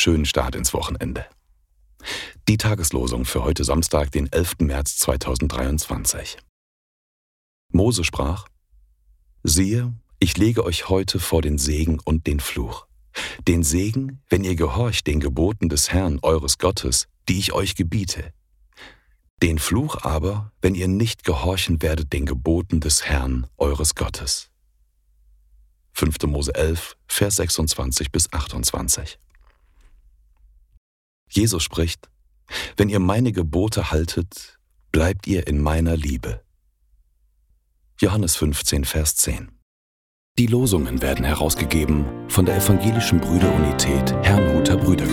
schönen Start ins Wochenende. Die Tageslosung für heute Samstag, den 11. März 2023. Mose sprach, Siehe, ich lege euch heute vor den Segen und den Fluch. Den Segen, wenn ihr gehorcht den Geboten des Herrn eures Gottes, die ich euch gebiete. Den Fluch aber, wenn ihr nicht gehorchen werdet den Geboten des Herrn eures Gottes. 5. Mose 11, Vers 26 bis 28. Jesus spricht, wenn ihr meine Gebote haltet, bleibt ihr in meiner Liebe. Johannes 15, Vers 10. Die Losungen werden herausgegeben von der Evangelischen Brüderunität Herrnhuter Brüdergemeine.